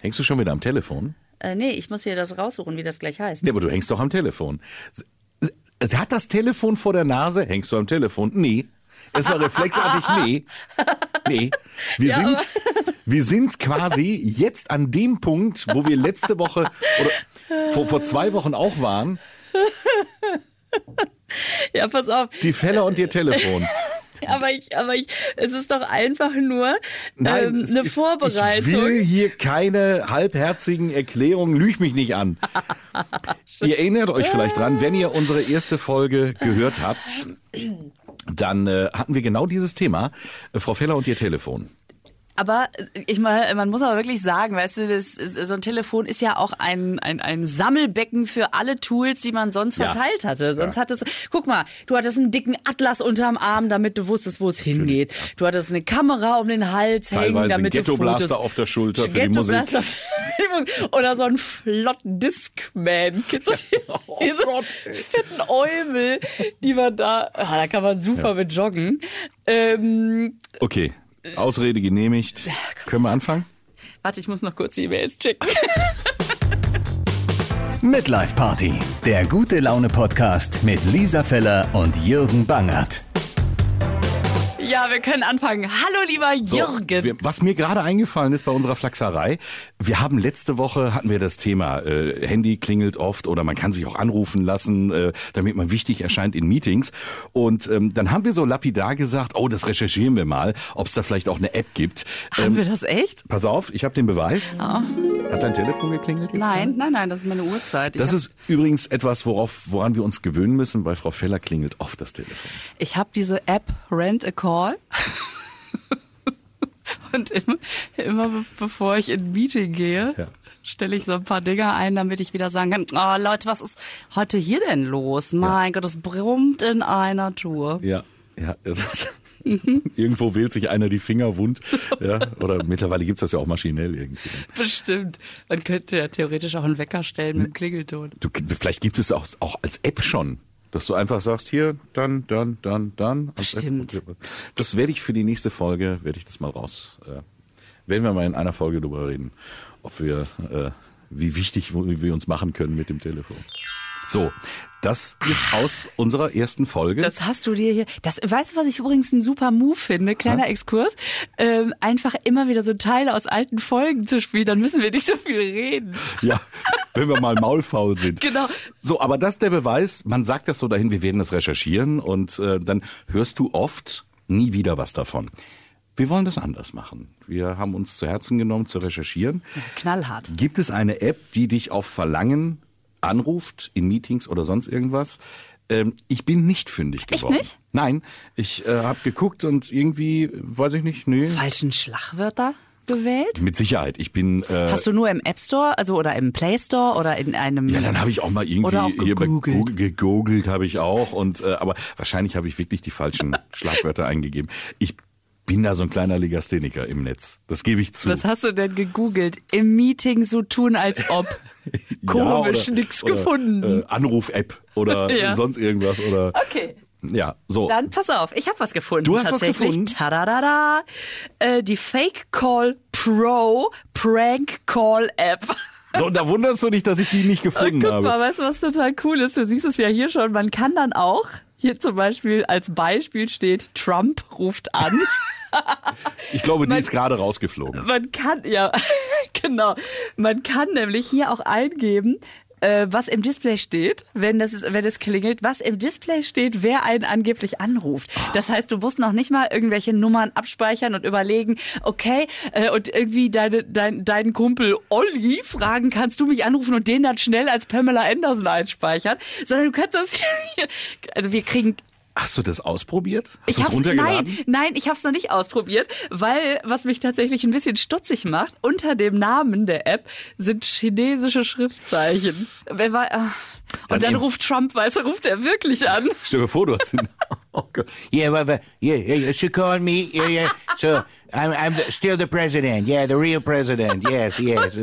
Hängst du schon wieder am Telefon? Äh, nee, ich muss hier das raussuchen, wie das gleich heißt. Nee, aber du hängst doch am Telefon. Sie, hat das Telefon vor der Nase? Hängst du am Telefon? Nee. Es war reflexartig, nee. Nee. Wir, Ja, sind, wir sind quasi jetzt an dem Punkt, wo wir letzte Woche oder vor, vor zwei Wochen auch waren. Ja, pass auf. Die Feller und ihr Telefon. Aber ich, aber ich, es ist doch einfach nur ähm, es eine ist- Vorbereitung. Ich will hier keine halbherzigen Erklärungen. Lüg mich nicht an. ihr erinnert euch vielleicht dran, wenn ihr unsere erste Folge gehört habt, dann äh, hatten wir genau dieses Thema. Äh, Frau Feller und ihr Telefon. Aber ich mal, man muss aber wirklich sagen, weißt du, das, so ein Telefon ist ja auch ein, ein, ein Sammelbecken für alle Tools, die man sonst Ja. verteilt hatte. Sonst hattest guck mal, du hattest einen dicken Atlas unterm Arm, damit du wusstest, wo es hingeht. Du hattest eine Kamera um den Hals hängen, Teilweise damit einen du Ghetto-Blaster Fotos... auf der Schulter für die Musik. Oder so einen flotten Discman. Kennst du die, Oh diese Gott. fetten Eumel, die man da... Ah, da kann man super mit joggen. Ähm, Okay, Ausrede genehmigt. Können wir anfangen? warte, ich muss noch kurz die E-Mails checken. Midlife Party, der gute Laune Podcast mit Lisa Feller und Jürgen Bangert. Ja, wir können anfangen. Hallo, lieber So, Jürgen. wir, was mir gerade eingefallen ist bei unserer Flachserei, wir haben letzte Woche hatten wir das Thema äh, Handy klingelt oft oder man kann sich auch anrufen lassen, äh, damit man wichtig erscheint in Meetings. Und ähm, dann haben wir so lapidar gesagt, oh, das recherchieren wir mal, ob es da vielleicht auch eine App gibt. Haben Ähm, wir das echt? pass auf, ich habe den Beweis. Hat dein Telefon geklingelt? Jetzt Nein, nein, nein, das ist meine Uhrzeit. Ich Das ist übrigens etwas, worauf, woran wir uns gewöhnen müssen. Bei Frau Feller klingelt oft das Telefon. Ich habe diese App Rent a Call. Und immer, immer be- bevor ich in ein Meeting gehe, Ja. stelle ich so ein paar Dinger ein, damit ich wieder sagen kann, oh Leute, was ist heute hier denn los? Mein Gott, es brummt in einer Tour. Ja, ja. Irgendwo wählt sich einer die Finger wund. Ja, oder mittlerweile gibt's das ja auch maschinell irgendwie. Bestimmt. Man könnte ja theoretisch auch einen Wecker stellen mit dem Klingelton. Du, vielleicht gibt es auch, auch als App schon. Dass du einfach sagst, hier, dann, dann, dann, dann. Stimmt. Das werde ich für die nächste Folge, werde ich das mal raus. Äh, werden wir mal in einer Folge drüber reden, ob wir, äh, wie wichtig wir uns machen können mit dem Telefon. So, das ist aus unserer ersten Folge. Das hast du dir hier. Das, weißt du, was ich übrigens einen super Move finde? Kleiner Exkurs. Ähm, einfach immer wieder so Teile aus alten Folgen zu spielen, dann müssen wir nicht so viel reden. Ja, wenn wir mal maulfaul sind. Genau. So, aber das ist der Beweis. Man sagt das so dahin, wir werden das recherchieren und äh, dann hörst du oft nie wieder was davon. Wir wollen das anders machen. Wir haben uns zu Herzen genommen zu recherchieren. Knallhart. Gibt es eine App, die dich auf Verlangen anruft in Meetings oder sonst irgendwas? Ähm, ich bin nicht fündig geworden. nicht? Nein, ich äh, habe geguckt und irgendwie, weiß ich nicht, nee. Falschen Schlagwörter gewählt? Mit Sicherheit. Ich bin äh, Hast du nur im App Store, also oder im Play Store oder in einem. Ja, dann habe ich auch mal irgendwie Oder auch gegoogelt. Google gegoogelt habe ich auch und äh, aber wahrscheinlich habe ich wirklich die falschen Schlagwörter eingegeben. Ich bin da so ein kleiner Legastheniker im Netz. Das gebe ich zu. Was hast du denn gegoogelt? Im Meeting so tun, als ob. Ja, Komisch, nix oder, gefunden. Äh, Anruf-App oder Ja. sonst irgendwas oder Okay. Ja, so. Dann pass auf, ich habe was gefunden. Du hast was tatsächlich. gefunden? Tadadada. Äh, die Fake Call Pro Prank Call App. so, und da wunderst du dich, dass ich die nicht gefunden Guck habe. mal, weißt du, was total cool ist? Du siehst es ja hier schon. Man kann dann auch, hier zum Beispiel als Beispiel steht, Trump ruft an. Ich glaube, die ist gerade rausgeflogen. Man kann, ja, genau. Man kann nämlich hier auch eingeben, äh, was im Display steht, wenn das, ist, wenn es klingelt, was im Display steht, wer einen angeblich anruft. Das heißt, du musst noch nicht mal irgendwelche Nummern abspeichern und überlegen, okay, äh, und irgendwie deine, dein, deinen Kumpel Olli fragen, kannst du mich anrufen und den dann schnell als Pamela Anderson einspeichern, sondern du kannst das hier, also wir kriegen Hast du das ausprobiert? Hast ich hab's, nein, nein, ich habe es noch nicht ausprobiert, weil was mich tatsächlich ein bisschen stutzig macht, unter dem Namen der App sind chinesische Schriftzeichen. Wer war, ah. Dann und dann ruft Trump, weißt du, ruft er wirklich an. Stell dir vor, du hast den. Oh Gott. Yeah, but, but yeah, yeah, you should call me. Yeah, yeah. So I'm, I'm the, still the president. Yeah, the real president. Yes, yes.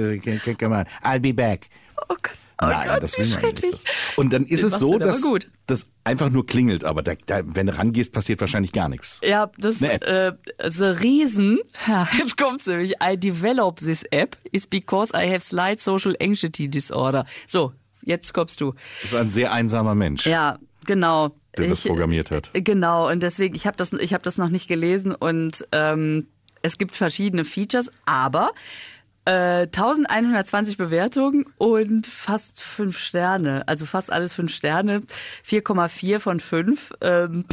Come on, I'll be back. Oh Gott, oh Nein, Gott, das will man nicht. schrecklich. Das- Und dann ist es so, dass gut. das einfach nur klingelt, aber da, da, wenn du rangehst, passiert wahrscheinlich gar nichts. Ja, das Eine äh, the reason, jetzt kommt's nämlich, I develop this app is because I have slight social anxiety disorder. So, jetzt kommst du. Das ist ein sehr einsamer Mensch, Ja, genau. der das programmiert hat. Genau, und deswegen, ich habe das, ich hab das noch nicht gelesen und ähm, es gibt verschiedene Features, aber äh, 1120 Bewertungen und fast fünf Sterne. Also fast alles fünf Sterne. 4,4 von 5. Ähm,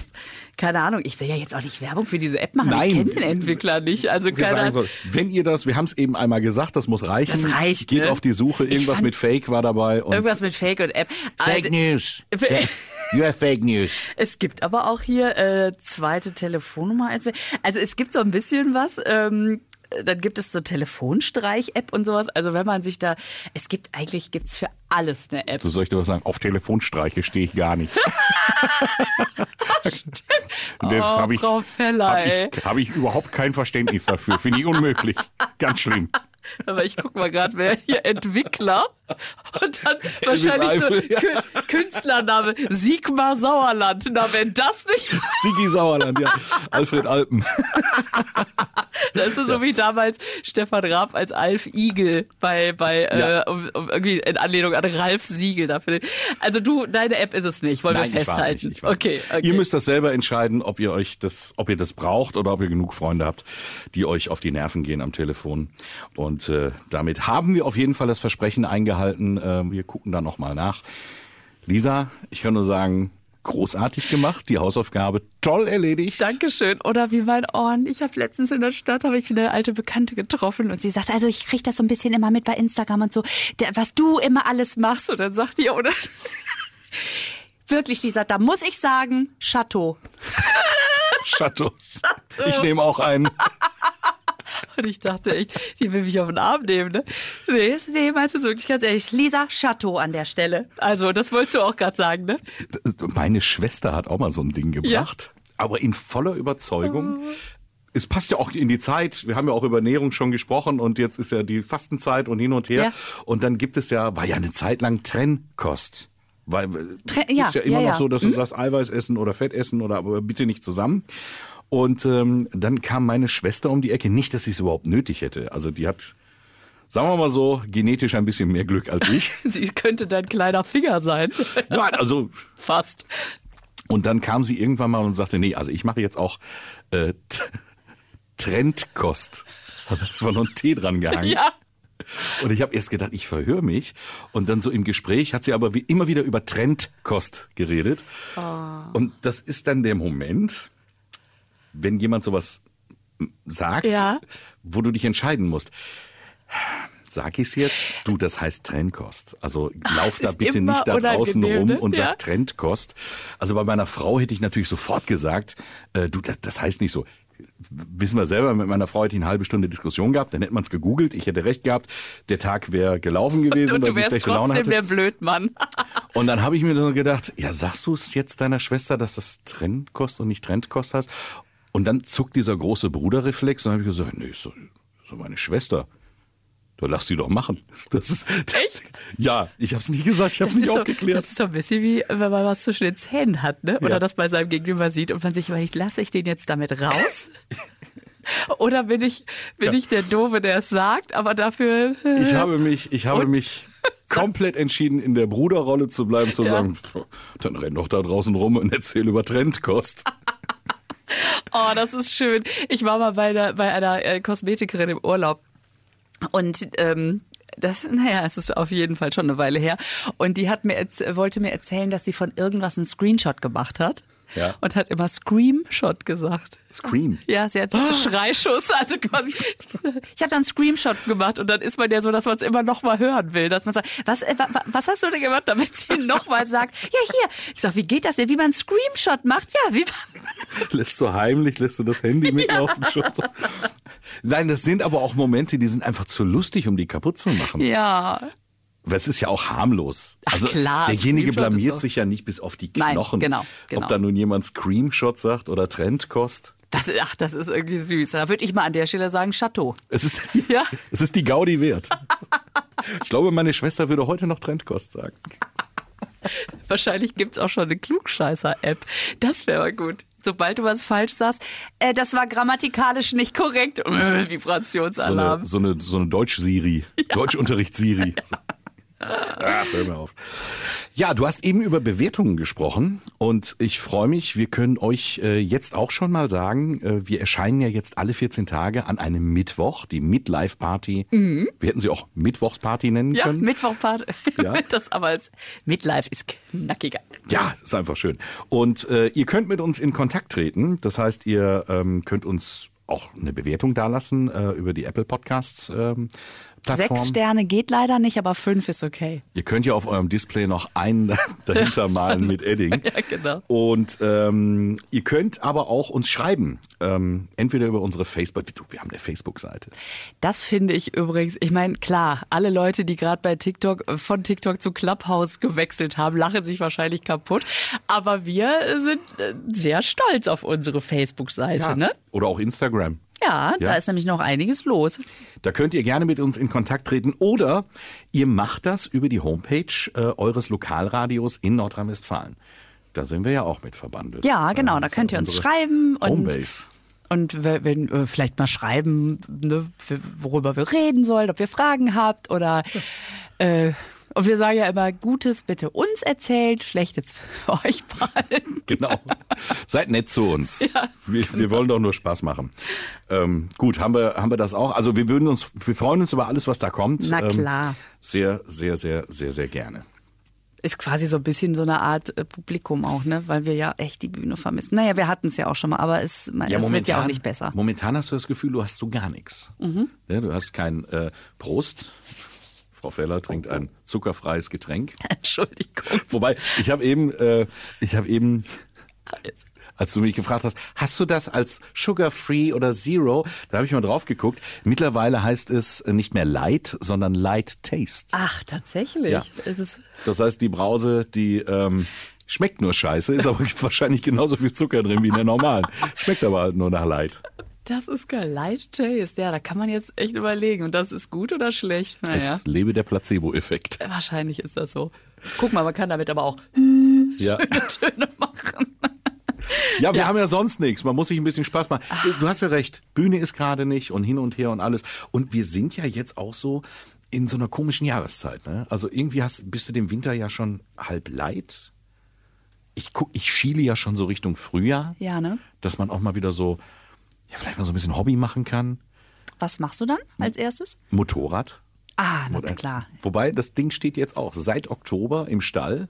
keine Ahnung, ich will ja jetzt auch nicht Werbung für diese App machen. Nein. Ich kenne den Entwickler nicht. Also Wir keine sagen so, wenn ihr das, wir haben es eben einmal gesagt, das muss reichen. Das reicht, Geht ne? auf die Suche, irgendwas mit Fake war dabei. Und Irgendwas mit Fake und App. Fake Also, news. You have fake news. Es gibt aber auch hier äh, zweite Telefonnummer. als- Also es gibt so ein bisschen was. Ähm, dann gibt es so Telefonstreich-App und sowas. Also wenn man sich da, es gibt eigentlich gibt's für alles eine App. so soll ich dir was sagen, auf Telefonstreiche stehe ich gar nicht. das Oh, hab ich, Frau Feller, hab ey. ich, hab ich überhaupt kein Verständnis dafür. Finde ich unmöglich. Ganz schlimm. Aber ich guck mal gerade, wer hier Entwickler und dann wahrscheinlich so Eifel. Kü- Künstlername Sigmar Sauerland. Na, wenn das nicht, Sigi Sauerland, ja. Alfred Alpen. das ist so wie damals Stefan Raab als Alf Igel bei, bei äh, um, um irgendwie in Anlehnung an Ralf Siegel dafür. Also du, deine App ist es nicht, wollen Nein, wir ich war's festhalten. nicht. Ich war's okay, okay. Ihr müsst das selber entscheiden, ob ihr euch das, ob ihr das braucht oder ob ihr genug Freunde habt, die euch auf die Nerven gehen am Telefon. Und äh, damit haben wir auf jeden Fall das Versprechen eingehalten. Äh, wir gucken da nochmal nach. Lisa, ich kann nur sagen, großartig gemacht, die Hausaufgabe toll erledigt. Dankeschön. Oder wie mein Ohren. Ich habe letztens in der Stadt habe ich eine alte Bekannte getroffen und sie sagt, also ich kriege das so ein bisschen immer mit bei Instagram und so, der, was du immer alles machst. Und dann sagt die, oder? Wirklich, Lisa, da muss ich sagen, Chateau. Chateau. Ich nehme auch einen. Und ich dachte echt, die will mich auf den Arm nehmen, ne? Nee, nee, meinte so wirklich ganz ehrlich, Lisa, Chateau an der Stelle. Also, das wolltest du auch gerade sagen, ne? Meine Schwester hat auch mal so ein Ding gebracht, aber in voller Überzeugung. Es passt ja auch in die Zeit. Wir haben ja auch über Ernährung schon gesprochen und jetzt ist ja die Fastenzeit und hin und her. Ja. Und dann gibt es ja, war ja eine Zeit lang Trennkost. Weil Tre- ist ja, ja immer ja, noch ja. so, dass du sagst, Eiweiß essen oder Fett essen oder aber bitte nicht zusammen. Und ähm, dann kam meine Schwester um die Ecke. Nicht, dass sie es überhaupt nötig hätte. Also die hat, sagen wir mal so, genetisch ein bisschen mehr Glück als ich. Sie könnte dein kleiner Finger sein. Nein, also Fast. Und dann kam sie irgendwann mal und sagte, nee, also ich mache jetzt auch äh, Trendkost. Hat einfach noch ein T dran gehangen. Ja. Und ich habe erst gedacht, ich verhöre mich. Und dann so im Gespräch hat sie aber wie immer wieder über Trendkost geredet. Und das ist dann der Moment, wenn jemand sowas sagt, Ja. wo du dich entscheiden musst. Sag ich's jetzt? Du, das heißt Trendkost. Also lauf es da bitte nicht da draußen rum ne? und sag Ja. Trendkost. Also bei meiner Frau hätte ich natürlich sofort gesagt, äh, du, das, das heißt nicht so. Wissen wir selber, mit meiner Frau hätte ich eine halbe Stunde Diskussion gehabt, dann hätte man es gegoogelt, ich hätte recht gehabt, der Tag wäre gelaufen gewesen, Und weil du sie wärst schlechte Laune trotzdem hatte. der Blödmann. Und dann habe ich mir so gedacht, ja, sagst du es jetzt deiner Schwester, dass das Trendkost und nicht Trendkost heißt? Und dann zuckt dieser große Bruderreflex und dann habe ich gesagt, nee, so, so meine Schwester. Du lass sie doch machen. Das ist Echt? Ja, ich habe es nicht gesagt, ich habe es nicht so, aufgeklärt. das ist so ein bisschen wie, wenn man was zwischen den Zähnen hat, ne? Oder Ja. das bei seinem Gegenüber sieht und man sich überlegt, lasse ich den jetzt damit raus? Oder bin ich, bin Ja. ich der Doofe, der es sagt, aber dafür. Ich habe mich, ich habe Und? mich komplett entschieden, in der Bruderrolle zu bleiben, zu Ja. sagen, dann renn doch da draußen rum und erzähl über Trendkost. Oh, das ist schön. Ich war mal bei einer, bei einer äh, Kosmetikerin im Urlaub. Und ähm, das, naja, es ist auf jeden Fall schon eine Weile her. Und die hat mir wollte mir erzählen, dass sie von irgendwas einen Screenshot gemacht hat. Ja. Und hat immer Screamshot gesagt. Scream. Ja, sie hat Schreischuss, also quasi. Ich habe dann einen Screamshot gemacht und dann ist man ja so, dass man es immer noch mal hören will, dass man sagt, was, äh, wa- wa- was hast du denn gemacht, damit sie noch mal sagt, ja hier. Ich sag, wie geht das denn, wie man einen Screamshot macht? Ja, wie man Lässt du heimlich, lässt du das Handy mitlaufen schon so. Nein, das sind aber auch Momente, die sind einfach zu lustig, um die kaputt zu machen. Ja, Weil es ist ja auch harmlos. Ach, Also klar, derjenige Screenshot blamiert sich ja nicht bis auf die Nein, Knochen. genau, genau. Ob da nun jemand Screamshot sagt oder Trendkost. das ist, ach, das ist irgendwie süß. Da würde ich mal an der Stelle sagen, Chateau. Es ist, Ja. es ist die Gaudi wert. Ich glaube, meine Schwester würde heute noch Trendkost sagen. Wahrscheinlich gibt es auch schon eine Klugscheißer-App. Das wäre aber gut. Sobald du was falsch sagst, äh, das war grammatikalisch nicht korrekt. Äh, So eine, Vibrationsalarm. so eine, so eine Deutsch-Siri. Deutschunterricht-Siri. So. Ach, hör mir auf. Ja, du hast eben über Bewertungen gesprochen und ich freue mich, wir können euch äh, jetzt auch schon mal sagen, äh, wir erscheinen ja jetzt alle 14 Tage an einem Mittwoch, die Midlife Party. Wir hätten sie auch Mittwochsparty nennen ja, können. Mittwochpart. Ja. Das aber als Midlife ist knackiger. Ja, ist einfach schön. Und äh, ihr könnt mit uns in Kontakt treten. Das heißt, ihr ähm, könnt uns auch eine Bewertung dalassen äh, über die Apple Podcasts ähm, Plattform. Sechs Sterne geht leider nicht, aber fünf ist okay. Ihr könnt ja auf eurem Display noch einen dahinter malen mit Edding. Ja, genau. Und ähm, ihr könnt aber auch uns schreiben. Ähm, entweder über unsere Facebook, wir haben eine Facebook-Seite. Das finde ich übrigens, ich meine, klar, alle Leute, die gerade bei TikTok, äh, von TikTok zu Clubhouse gewechselt haben, lachen sich wahrscheinlich kaputt. Aber wir sind äh, sehr stolz auf unsere Facebook-Seite, ne? Oder auch Instagram. Ja, Ja. da ist nämlich noch einiges los. Da könnt ihr gerne mit uns in Kontakt treten oder ihr macht das über die Homepage äh, eures Lokalradios in Nordrhein-Westfalen. Da sind wir ja auch mit verbandelt. Ja, genau, da könnt ihr uns schreiben und Homebase. Und we- wenn äh, vielleicht mal schreiben, ne, worüber wir reden sollen, ob ihr Fragen habt oder äh, und wir sagen ja immer, Gutes bitte uns erzählt, Schlechtes für euch behalten. Genau. Seid nett zu uns. wir, wir wollen doch nur Spaß machen. Ähm, gut, haben wir, haben wir das auch? Also wir würden uns, wir freuen uns über alles, was da kommt. Na Ähm, klar. sehr, sehr, sehr, sehr, sehr gerne. Ist quasi so ein bisschen so eine Art äh, Publikum auch, ne? Weil wir ja echt die Bühne vermissen. Naja, wir hatten es ja auch schon mal, aber es, es wird ja auch nicht besser. Mhm. Momentan hast du das Gefühl, du hast so gar nichts. Ja, du hast kein äh, Prost. Frau Feller trinkt ein zuckerfreies Getränk. Entschuldigung. Wobei, ich habe eben, äh, ich habe eben, als du mich gefragt hast, hast du das als Sugar-Free oder Zero? Da habe ich mal drauf geguckt. Mittlerweile heißt es nicht mehr Light, sondern Light Taste. Ach, tatsächlich. Ja. Das heißt, die Brause, die ähm, schmeckt nur scheiße, ist aber wahrscheinlich genauso viel Zucker drin wie in der normalen. Schmeckt aber halt nur nach Light. Das ist geil. Light Taste. Ja, da kann man jetzt echt überlegen. Und das ist gut oder schlecht? Naja. Es lebe der Placebo-Effekt. Wahrscheinlich ist das so. Guck mal, man kann damit aber auch Ja. Töne machen. Ja, wir haben ja sonst nichts. Man muss sich ein bisschen Spaß machen. Du hast ja recht. Bühne ist gerade nicht und hin und her und alles. Und wir sind ja jetzt auch so in so einer komischen Jahreszeit. Ne? Also irgendwie hast, bist du dem Winter ja schon halb leid. Ich guck, ich schiele ja schon so Richtung Frühjahr. Ja, ne? Dass man auch mal wieder so, ja, vielleicht mal so ein bisschen Hobby machen kann. Was machst du dann als erstes? Motorrad. Ah, na klar. Wobei, das Ding steht jetzt auch seit Oktober im Stall.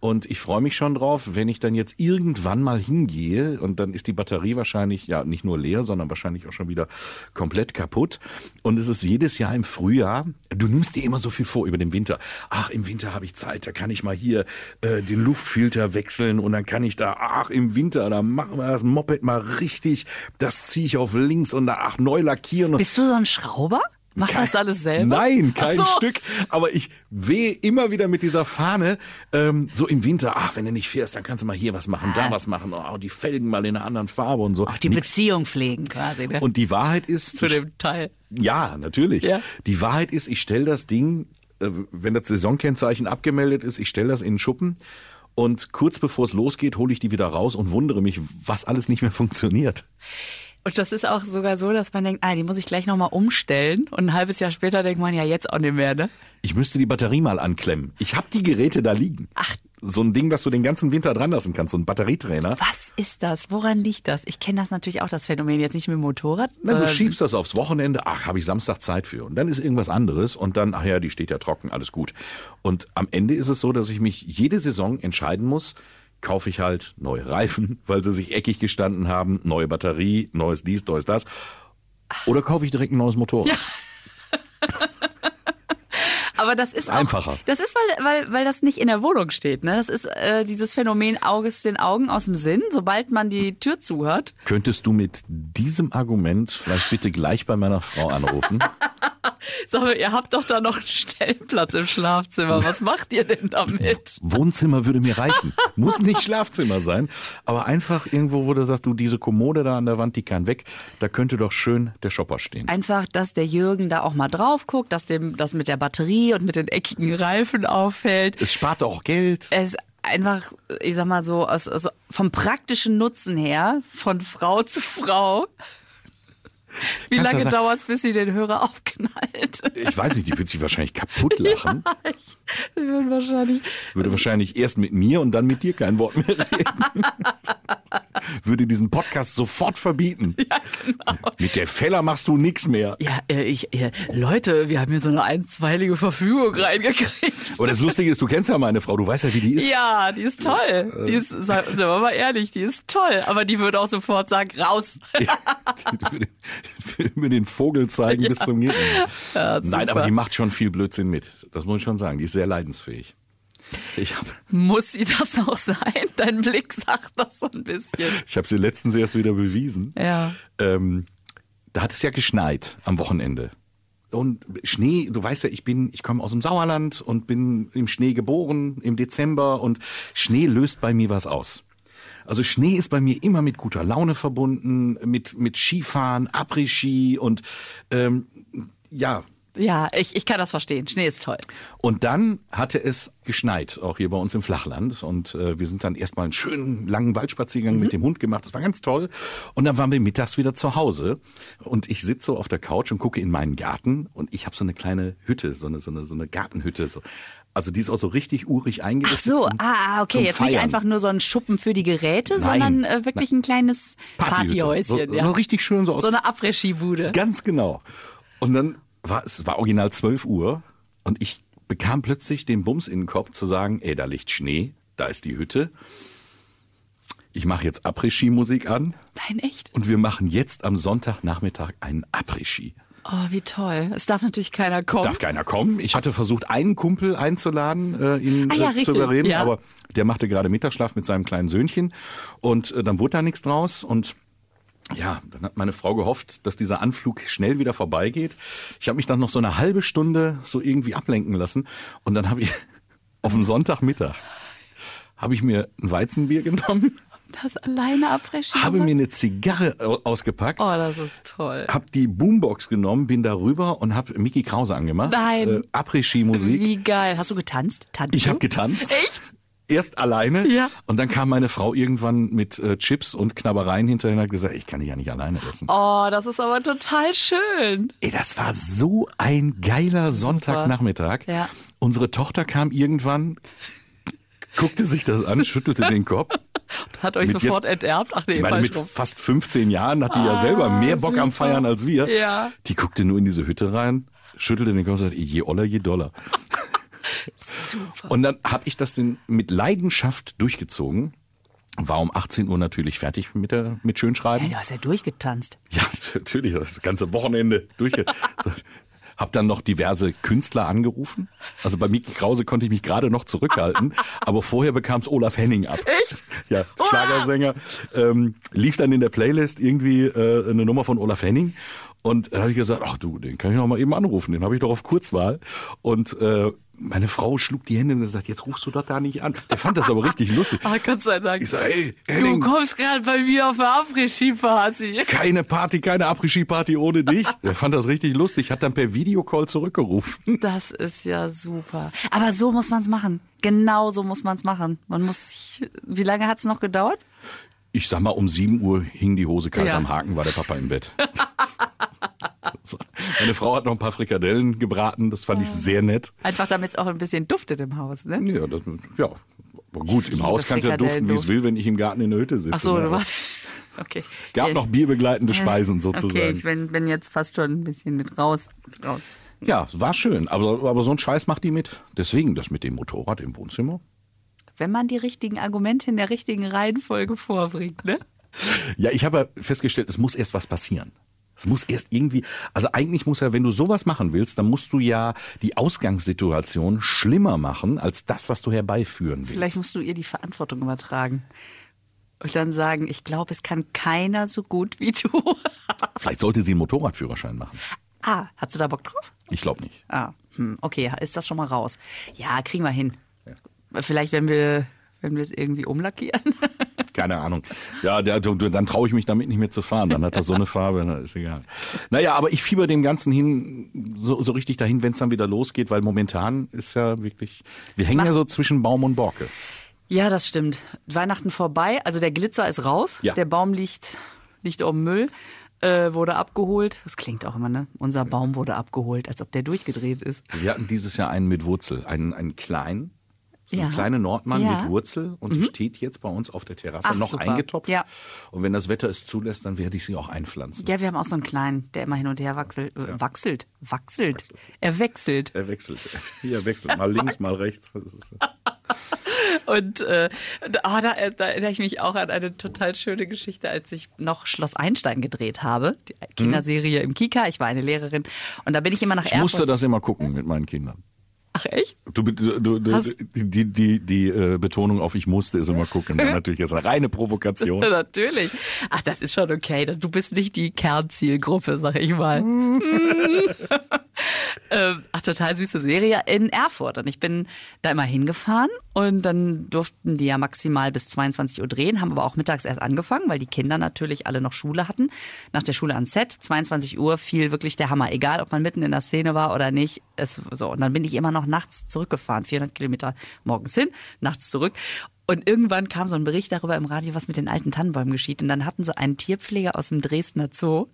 Und ich freue mich schon drauf, wenn ich dann jetzt irgendwann mal hingehe und dann ist die Batterie wahrscheinlich ja nicht nur leer, sondern wahrscheinlich auch schon wieder komplett kaputt. Und es ist jedes Jahr im Frühjahr, du nimmst dir immer so viel vor über den Winter. Ach, im Winter habe ich Zeit, da kann ich mal hier äh, den Luftfilter wechseln und dann kann ich da, ach, im Winter, da machen wir das Moped mal richtig, das ziehe ich auf links und da, ach, neu lackieren. Bist du so ein Schrauber? Machst du das alles selber? Nein, kein so. Stück. Aber ich wehe immer wieder mit dieser Fahne, ähm, so im Winter, ach, wenn du nicht fährst, dann kannst du mal hier was machen, da was machen, oh, die Felgen mal in einer anderen Farbe und so. Auch die Nix. Beziehung pflegen quasi. Ne? Und die Wahrheit ist, zu dem Teil. ja, natürlich. Ja. Die Wahrheit ist, ich stelle das Ding, äh, wenn das Saisonkennzeichen abgemeldet ist, ich stelle das in den Schuppen und kurz bevor es losgeht, hole ich die wieder raus und wundere mich, was alles nicht mehr funktioniert. Und das ist auch sogar so, dass man denkt, ah, die muss ich gleich nochmal umstellen. Und ein halbes Jahr später denkt man, ja, jetzt auch nicht mehr, ne? Ich müsste die Batterie mal anklemmen. Ich habe die Geräte da liegen. Ach. So ein Ding, was du den ganzen Winter dran lassen kannst, so ein Batterietrainer. Was ist das? Woran liegt das? Ich kenne das natürlich auch, das Phänomen. Jetzt nicht mit dem Motorrad. Na, du schiebst das aufs Wochenende, ach, habe ich Samstag Zeit für. Und dann ist irgendwas anderes und dann, ach ja, die steht ja trocken, alles gut. Und am Ende ist es so, dass ich mich jede Saison entscheiden muss, kaufe ich halt neue Reifen, weil sie sich eckig gestanden haben, neue Batterie, neues dies, neues das. Oder kaufe ich direkt ein neues Motorrad. Aber das ist, Ist auch, einfacher. Das ist, weil, weil, weil das nicht in der Wohnung steht. Ne? Das ist äh, dieses Phänomen Auges den Augen aus dem Sinn. Sobald man die Tür zuhört, Könntest du mit diesem Argument vielleicht bitte gleich bei meiner Frau anrufen? Sag mal, ihr habt doch da noch einen Stellplatz im Schlafzimmer. Was macht ihr denn damit? Wohnzimmer würde mir reichen. Muss nicht Schlafzimmer sein, aber einfach irgendwo, wo du sagst, du, diese Kommode da an der Wand, die kann weg. Da könnte doch schön der Shopper stehen. Einfach, dass der Jürgen da auch mal drauf guckt, dass dem das mit der Batterie und mit den eckigen Reifen auffällt. Es spart auch Geld. Es einfach, ich sag mal so, aus, also vom praktischen Nutzen her, von Frau zu Frau. Wie Kannst lange ja sagen- dauert es, bis sie den Hörer aufknallt? Ich weiß nicht, die wird sich wahrscheinlich kaputt lachen. Ich würde wahrscheinlich. Würde wahrscheinlich erst mit mir und dann mit dir kein Wort mehr reden. Würde diesen Podcast sofort verbieten. Ja, genau. Mit der Feller machst du nichts mehr. Ja, äh, ich, äh, Leute, wir haben hier so eine einstweilige Verfügung reingekriegt. Aber das Lustige ist, du kennst ja meine Frau, du weißt ja, wie die ist. Ja, die ist toll. Die ist, sag- sind wir mal ehrlich, die ist toll. Aber die würde auch sofort sagen, raus. Ja, die die würde mir den Vogel zeigen bis zum nicht mehr. Nein, aber die macht schon viel Blödsinn mit. Das muss ich schon sagen. Die ist sehr leidensfähig. Habe Muss sie das auch sein? Dein Blick sagt das so ein bisschen. ich hab sie letztens erst wieder bewiesen. Ja. Ähm, da hat es ja geschneit am Wochenende. Und Schnee, du weißt ja, ich bin, ich komme aus dem Sauerland und bin im Schnee geboren im Dezember und Schnee löst bei mir was aus. Also Schnee ist bei mir immer mit guter Laune verbunden, mit, mit Skifahren, Après-Ski und ähm, ja, Ja, ich, ich kann das verstehen. Schnee ist toll. und dann hatte es geschneit, auch hier bei uns im Flachland. Und äh, wir sind dann erstmal einen schönen langen Waldspaziergang mit dem Hund gemacht. Das war ganz toll. Und dann waren wir mittags wieder zu Hause. Und ich sitze so auf der Couch und gucke in meinen Garten. Und ich habe so eine kleine Hütte, so eine, so eine, so eine Gartenhütte. So. Also die ist auch so richtig urig Ach eingerichtet. so, zum- ah, okay. zum Jetzt nicht Feiern. einfach nur so ein Schuppen für die Geräte, Nein. sondern äh, wirklich ein kleines. Partyhäuschen. So, ja. so richtig schön so aus So eine Après-Ski-Bude. Ganz genau. Und dann war es war original 12 Uhr und ich bekam plötzlich den Bums in den Kopf zu sagen, ey, da liegt Schnee, da ist die Hütte. Ich mache jetzt Après-Ski-Musik an Nein, echt? und wir machen jetzt am Sonntagnachmittag einen Après-Ski. Oh, wie toll. Es darf natürlich keiner kommen. Darf keiner kommen. Ich hatte versucht, einen Kumpel einzuladen, äh, ihn Ah ja, äh, zu überreden, ja. aber der machte gerade Mittagsschlaf mit seinem kleinen Söhnchen und äh, dann wurde da nichts draus und ja, dann hat meine Frau gehofft, dass dieser Anflug schnell wieder vorbeigeht. Ich habe mich dann noch so eine halbe Stunde so irgendwie ablenken lassen und dann habe ich auf dem Sonntagmittag habe ich mir ein Weizenbier genommen, Das alleine Après-Ski. habe mir eine Zigarre au- ausgepackt. Oh, das ist toll. Hab die Boombox genommen, bin da rüber und hab Mickey Krause angemacht. Nein. Äh, Après-Ski-Musik. Wie geil. Hast du getanzt? Tanzt Ich habe getanzt. Echt? Erst alleine. Ja. Und dann kam meine Frau irgendwann mit äh, Chips und Knabbereien hinterher und hat gesagt, ich kann die ja nicht alleine essen. Oh, das ist aber total schön. Ey, das war so ein geiler Sonntagnachmittag. Ja. Unsere Tochter kam irgendwann, guckte sich das an, schüttelte den Kopf. Hat euch Mit sofort jetzt- enterbt. Ach nee, Ich meine, mit rum. fast 15 Jahren hat die ja selber mehr Bock am Ah, super. Feiern als wir. Ja. Die guckte nur in diese Hütte rein, schüttelte den Kopf und sagte, je oller, je doller. Super. Und dann habe ich das denn mit Leidenschaft durchgezogen. War um 18 Uhr natürlich fertig mit, der, mit Schönschreiben. Hey, du hast ja durchgetanzt. Ja, natürlich, das ganze Wochenende durchge... Hab dann noch diverse Künstler angerufen. Also bei Miki Krause konnte ich mich gerade noch zurückhalten, aber vorher bekam es Olaf Henning ab. Echt? Ja, Schlagersänger. Ähm, lief dann in der Playlist irgendwie äh, eine Nummer von Olaf Henning. Und dann habe ich gesagt, ach du, den kann ich noch mal eben anrufen. Den habe ich doch auf Kurzwahl. Und äh, meine Frau schlug die Hände und sagt, jetzt rufst du doch da nicht an. Der fand das aber richtig lustig. Ah, Gott sei Dank. Ich sag, ey, Du Henning, kommst gerade bei mir auf der Après-Ski-Party. keine Party, keine Après-Ski-Party ohne dich. Der fand das richtig lustig, hat dann per Videocall zurückgerufen. Das ist ja super. Aber so muss man es machen. Genau so muss man es machen. Man muss sich, wie lange hat es noch gedauert? Ich sag mal, um 7 Uhr hing die Hose kalt Ja. am Haken, war der Papa im Bett. Meine Frau hat noch ein paar Frikadellen gebraten, das fand ich sehr nett. Einfach damit es auch ein bisschen duftet im Haus, ne? Ja, das, ja. aber gut, im Haus kann es ja duften, wie es will, wenn ich im Garten in der Hütte sitze. Ach so, ne? du warst. Okay. Gab noch bierbegleitende Speisen Okay, sozusagen. ich bin, bin jetzt fast schon ein bisschen mit raus. raus. Ja, war schön, aber, aber so ein Scheiß macht die mit. Deswegen das mit dem Motorrad im Wohnzimmer. Wenn man die richtigen Argumente in der richtigen Reihenfolge vorbringt, ne? Ja, ich habe ja festgestellt, es muss erst was passieren. Es muss erst irgendwie, also eigentlich muss ja, wenn du sowas machen willst, dann musst du ja die Ausgangssituation schlimmer machen als das, was du herbeiführen willst. Vielleicht musst du ihr die Verantwortung übertragen. Und dann sagen, ich glaube, es kann keiner so gut wie du. Vielleicht sollte sie einen Motorradführerschein machen. Ah, hast du da Bock drauf? Ich glaube nicht. Ah, hm, okay, ist das schon mal raus. Ja, kriegen wir hin. Vielleicht, wenn wir, wenn wir es irgendwie umlackieren. Keine Ahnung. Ja, der, dann traue ich mich damit nicht mehr zu fahren. Dann hat das so eine Farbe, na, ist egal. Naja, aber ich fieber dem Ganzen hin, so, so richtig dahin, wenn es dann wieder losgeht, weil momentan ist ja wirklich, wir hängen ja so zwischen Baum und Borke. Ja, das stimmt. Weihnachten vorbei, also der Glitzer ist raus, Ja. der Baum liegt, liegt auf dem Müll, äh, wurde abgeholt. Das klingt auch immer, ne? Unser Baum wurde abgeholt, als ob der durchgedreht ist. Wir hatten dieses Jahr einen mit Wurzel, einen, einen kleinen. So Ja. kleine Nordmann Ja. Mhm. mit Wurzel und die steht jetzt bei uns auf der Terrasse Ach, noch super. eingetopft. Ja. Und wenn das Wetter es zulässt, dann werde ich sie auch einpflanzen. Ja, wir haben auch so einen kleinen, der immer hin und her wachselt. Äh, wachselt. Wachselt. Er wechselt. Er wechselt. Hier wechselt mal links, mal rechts. Ist, Und äh, da, ah, da, da erinnere ich mich auch an eine total schöne Geschichte, als ich noch Schloss Einstein gedreht habe, die Kinderserie im Kika. Ich war eine Lehrerin und da bin ich immer nach ich Erfurt. musste das immer gucken mit meinen Kindern. Ach echt? Du, du, du, Hast- die die, die, die äh, Betonung auf ich musste ist immer gucken. Natürlich jetzt eine reine Provokation. Natürlich. Ach, das ist schon okay. Du bist nicht die Kernzielgruppe, sag ich mal. ähm, ach, total süße Serie in Erfurt. Und ich bin da immer hingefahren und dann durften die ja maximal bis 22 Uhr drehen, haben aber auch mittags erst angefangen, weil die Kinder natürlich alle noch Schule hatten. Nach der Schule ans Set, 22 Uhr fiel wirklich der Hammer. Egal, ob man mitten in der Szene war oder nicht. Es, so. Und dann bin ich immer noch nachts zurückgefahren, 400 Kilometer morgens hin, nachts zurück. Und irgendwann kam so ein Bericht darüber im Radio, was mit den alten Tannenbäumen geschieht. Und dann hatten sie einen Tierpfleger aus dem Dresdner Zoo.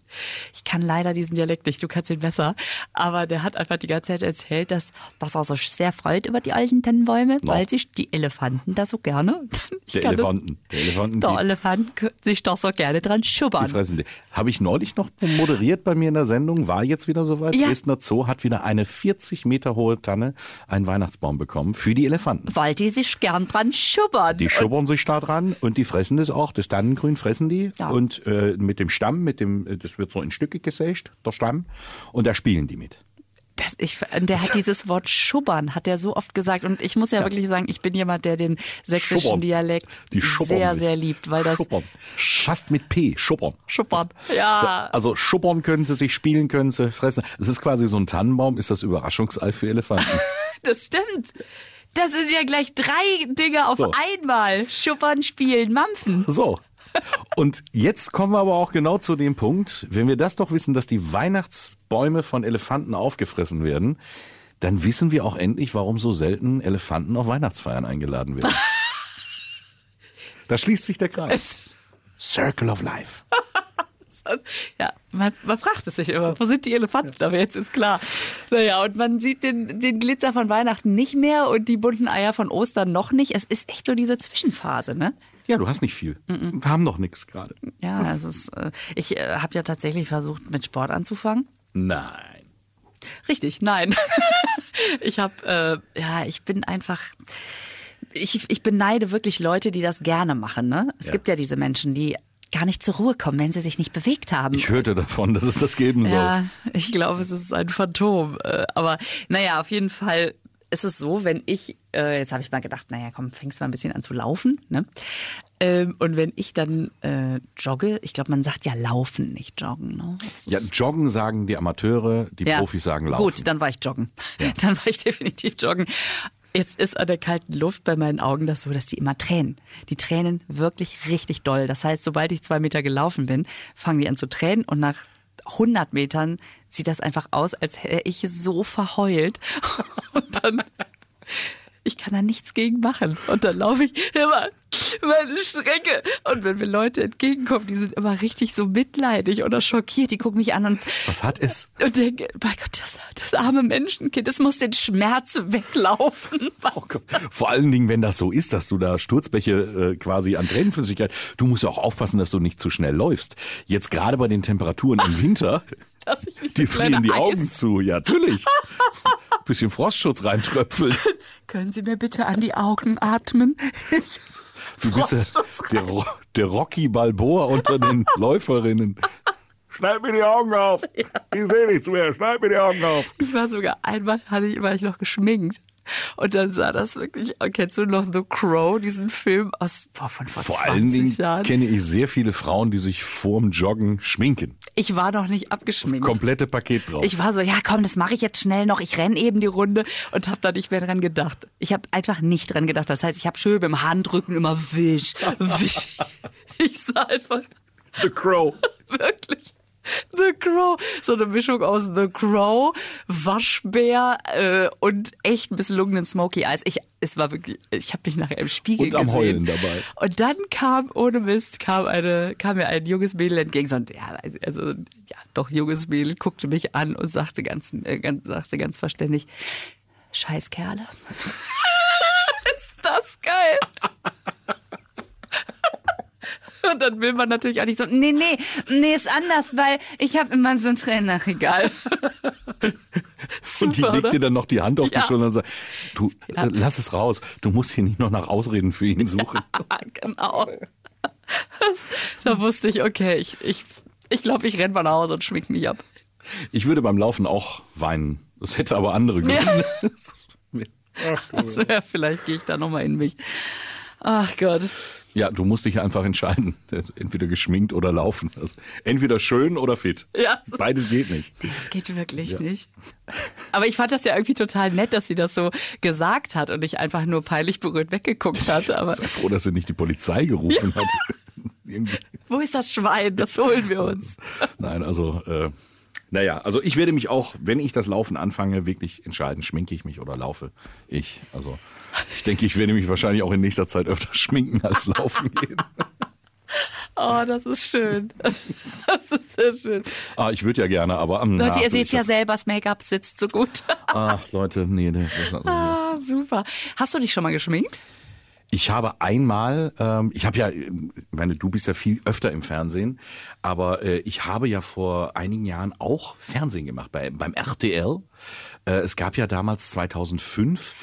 Ich kann leider diesen Dialekt nicht, du kannst ihn besser. Aber der hat einfach die ganze Zeit erzählt, dass, dass er sich sehr freut über die alten Tannenbäume, No. weil sich die Elefanten da so gerne. Ich Der kann das- Elefanten. Der Elefanten, die- Elefant sich doch so gerne dran Die schubbern. fressen die. Habe ich neulich noch moderiert bei mir in der Sendung, war jetzt wieder soweit. Ja. Dresdner Zoo hat wieder eine 40 Meter hohe Tanne, einen Weihnachtsbaum bekommen für die Elefanten. Weil die sich gern dran schubbern. Die schubbern sich da dran und die fressen das auch. Das Tannengrün fressen die. Ja. Und äh, mit dem Stamm, mit dem, äh, das wird so in Stücke gesägt, der Stamm. Und da spielen die mit. Das, ich, der hat dieses Wort schubbern, hat er so oft gesagt. Und ich muss ja, wirklich sagen, ich bin jemand, der den sächsischen Schubbern. Dialekt sehr, sich. sehr liebt, weil das Schubbern. Fast mit P, schubbern. Schubbern. Ja. Also schubbern können sie sich, spielen können sie, fressen. Es ist quasi so ein Tannenbaum, ist das Überraschungsei für Elefanten. Das stimmt. Das sind ja gleich drei Dinge auf So. einmal. Schubbern, spielen, mampfen. So. Und jetzt kommen wir aber auch genau zu dem Punkt, wenn wir das doch wissen, dass die Weihnachtsbäume von Elefanten aufgefressen werden, dann wissen wir auch endlich, warum so selten Elefanten auf Weihnachtsfeiern eingeladen werden. Da schließt sich der Kreis. Circle of Life. Ja, man, man fragt es sich immer, wo sind die Elefanten? Aber jetzt ist klar. Naja, und man sieht den, den Glitzer von Weihnachten nicht mehr und die bunten Eier von Ostern noch nicht. Es ist echt so diese Zwischenphase, ne? Ja, du hast nicht viel. Wir haben noch nichts gerade. Ja, es ist, äh, ich äh, habe ja tatsächlich versucht, mit Sport anzufangen. Nein. Richtig, nein. ich habe, äh, ja, ich bin einfach. Ich, ich beneide wirklich Leute, die das gerne machen. Ne? Es Ja. gibt ja diese Menschen, die gar nicht zur Ruhe kommen, wenn sie sich nicht bewegt haben. Ich hörte davon, dass es das geben soll. Ja, ich glaube, es ist ein Phantom. Äh, Aber naja, auf jeden Fall ist es so, wenn ich, äh, jetzt habe ich mal gedacht, naja, komm, fängst mal ein bisschen an zu laufen. Ne? Ähm, Und wenn ich dann äh, jogge, ich glaube, man sagt ja laufen, nicht joggen. Ne? Ja, joggen sagen die Amateure, die Ja. Profis sagen laufen. Gut, dann war ich joggen. Dann war ich definitiv joggen. Jetzt ist an der kalten Luft bei meinen Augen das so, dass die immer tränen. Die tränen wirklich richtig doll. Das heißt, sobald ich zwei Meter gelaufen bin, fangen die an zu tränen und nach 100 Metern sieht das einfach aus, als hätte ich so verheult. Und dann, ich kann da nichts gegen machen. Und dann laufe ich immer meine Strecke. Und wenn mir Leute entgegenkommen, die sind immer richtig so mitleidig oder schockiert. Die gucken mich an und Was hat es? und denke, mein Gott, das, das arme Menschenkind, es muss den Schmerz weglaufen. Was? Vor allen Dingen, wenn das so ist, dass du da Sturzbäche äh, quasi an Tränenflüssigkeit, du musst ja auch aufpassen, dass du nicht zu schnell läufst. Jetzt gerade bei den Temperaturen im Winter, Dass ich nicht so die frieren die Eis- Augen zu. Ja, natürlich. Bisschen Frostschutz reintröpfeln. Können Sie mir bitte an die Augen atmen? Du bist ja Frostschutz der, Ro- der Rocky Balboa unter den Läuferinnen. Schneid mir die Augen auf. Ich sehe nichts mehr. Schneid mir die Augen auf. ich war sogar einmal, hatte ich, war ich noch geschminkt. Und dann sah das wirklich, kennst du noch The Crow, diesen Film aus boah, von vor, Vor 20 allen Dingen Jahren? kenne ich sehr viele Frauen, die sich vorm Joggen schminken. Ich war noch nicht abgeschminkt. Komplette Paket drauf. Ich war so, ja komm, das mache ich jetzt schnell noch. Ich renn eben die Runde und habe da nicht mehr dran gedacht. Ich habe einfach nicht dran gedacht. Das heißt, ich habe schön dem Handrücken immer wisch, wisch. Ich sah einfach The Crow. wirklich The Crow. So eine Mischung aus The Crow, Waschbär äh, und echt misslungenen Smoky Eyes. Ich, es war wirklich, ich habe mich nachher im Spiegel Und am gesehen. Heulen dabei. Und dann kam, ohne Mist, kam, eine, kam mir ein junges Mädel entgegen. So, ein- ja, also, ja, doch, junges Mädel guckte mich an und sagte ganz, äh, ganz, sagte ganz verständlich, Scheißkerle. Ist das geil? Und dann will man natürlich auch nicht so, nee, nee, nee, ist anders, weil ich habe immer so ein Trainer, egal. Und die legt oder? dir dann noch die Hand auf Ja. die Schulter und sagt, du, äh, lass es raus. Du musst hier nicht noch nach Ausreden für ihn suchen. genau. Das, da wusste ich, okay, ich, ich, ich glaube, ich renn mal nach Hause und schmink mich ab. Ich würde beim Laufen auch weinen. Das hätte aber andere Gründe. Also ja, vielleicht gehe ich da nochmal in mich. Ach Gott. Ja, du musst dich einfach entscheiden. Entweder geschminkt oder laufen. Also entweder schön oder fit. Ja. Beides geht nicht. Nee, das geht wirklich nicht. Aber ich fand das ja irgendwie total nett, dass sie das so gesagt hat und nicht einfach nur peinlich berührt weggeguckt hat. Aber Sei froh, dass sie nicht die Polizei gerufen hat. Irgendwie. wo ist das Schwein? Das holen wir uns. Nein, also, äh, naja, also ich werde mich auch, wenn ich das Laufen anfange, wirklich entscheiden, schminke ich mich oder laufe ich. Also ich denke, ich werde mich wahrscheinlich auch in nächster Zeit öfter schminken als laufen gehen. Oh, das ist schön. Das, das ist sehr schön. Ah, ich würde ja gerne, aber am Leute, ihr seht ja hab- selber, das Make-up sitzt so gut. Ach, Leute, nee, nee. Das, Ah, super. Hast du dich schon mal geschminkt? Ich habe einmal, ähm, ich habe ja, ich meine, du bist ja viel öfter im Fernsehen, aber äh, ich habe ja vor einigen Jahren auch Fernsehen gemacht bei, beim RTL. Äh, es gab ja damals 2005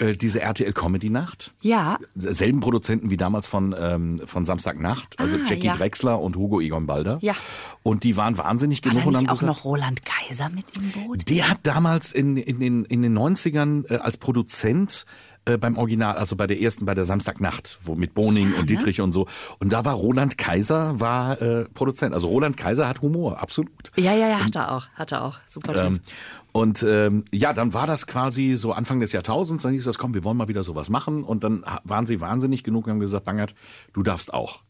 äh, diese RTL Comedy Nacht. Ja. Selben Produzenten wie damals von, ähm, von Samstagnacht, also Ah, Jackie ja. Drexler und Hugo Egon Balder. Ja. Und die waren wahnsinnig War genug da und haben auch gesagt, noch Roland Kaiser mit im Boot? der hat damals in, in, den, in den 90ern äh, als Produzent äh, beim Original, also bei der ersten, bei der Samstagnacht, wo mit Boning und Dietrich und so. Und da war Roland Kaiser, war äh, Produzent. Also Roland Kaiser hat Humor, absolut. Ja, ja, ja, hat er auch. Hat er auch. Super. Ähm, und ähm, ja, dann war das quasi so Anfang des Jahrtausends, dann hieß das, komm, wir wollen mal wieder sowas machen. Und dann waren sie wahnsinnig genug und haben gesagt, Bangert, du darfst auch.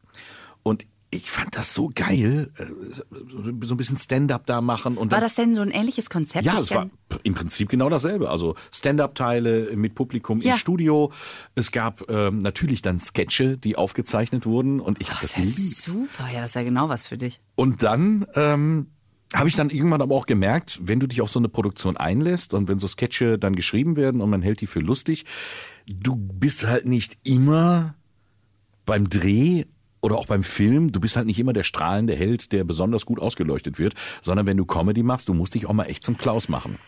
Und ich fand das so geil, äh, so ein bisschen Stand-up da machen. Und War dann- das denn so ein ähnliches Konzept? ja, es war im Prinzip genau dasselbe. Also Stand-up-Teile mit Publikum Ja. im Studio. Es gab ähm, natürlich dann Sketche, die aufgezeichnet wurden und ich habe das Das ist geliebt. super. Ja, das ist ja genau was für dich. Und dann ähm, habe ich dann irgendwann aber auch gemerkt, wenn du dich auf so eine Produktion einlässt und wenn so Sketche dann geschrieben werden und man hält die für lustig, du bist halt nicht immer beim Dreh oder auch beim Film, du bist halt nicht immer der strahlende Held, der besonders gut ausgeleuchtet wird, sondern wenn du Comedy machst, du musst dich auch mal echt zum Klaus machen.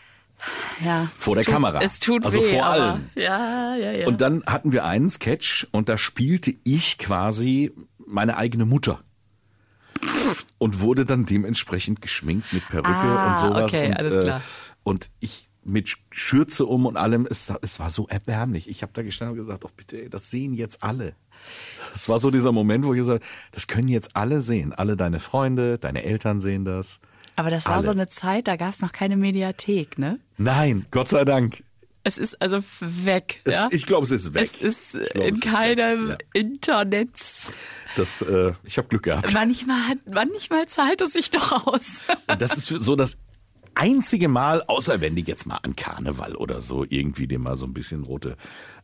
Ja, Vor der tut, Kamera. Es tut Also weh, vor allem. Ja, ja, ja. Und dann hatten wir einen Sketch und da spielte ich quasi meine eigene Mutter. Und wurde dann dementsprechend geschminkt mit Perücke Ah, und sowas. okay, und, alles klar. und ich mit Sch- Schürze um und allem, es, es war so erbärmlich. Ich habe da gestanden und gesagt, oh bitte, ey, das sehen jetzt alle. Das war so dieser Moment, wo ich gesagt das können jetzt alle sehen. Alle deine Freunde, deine Eltern sehen das. aber das war alle. so eine Zeit, da gab es noch keine Mediathek, ne? Nein, Gott sei Dank. Es ist also weg. Es, ja? Ich glaube, es ist weg. es ist Ich glaube, in keinem Ja. Internet. Das, äh, ich habe Glück gehabt. Manchmal, manchmal zahlt es sich doch aus. Und das ist so das einzige Mal, außer wenn die jetzt mal an Karneval oder so irgendwie dir mal so ein bisschen rote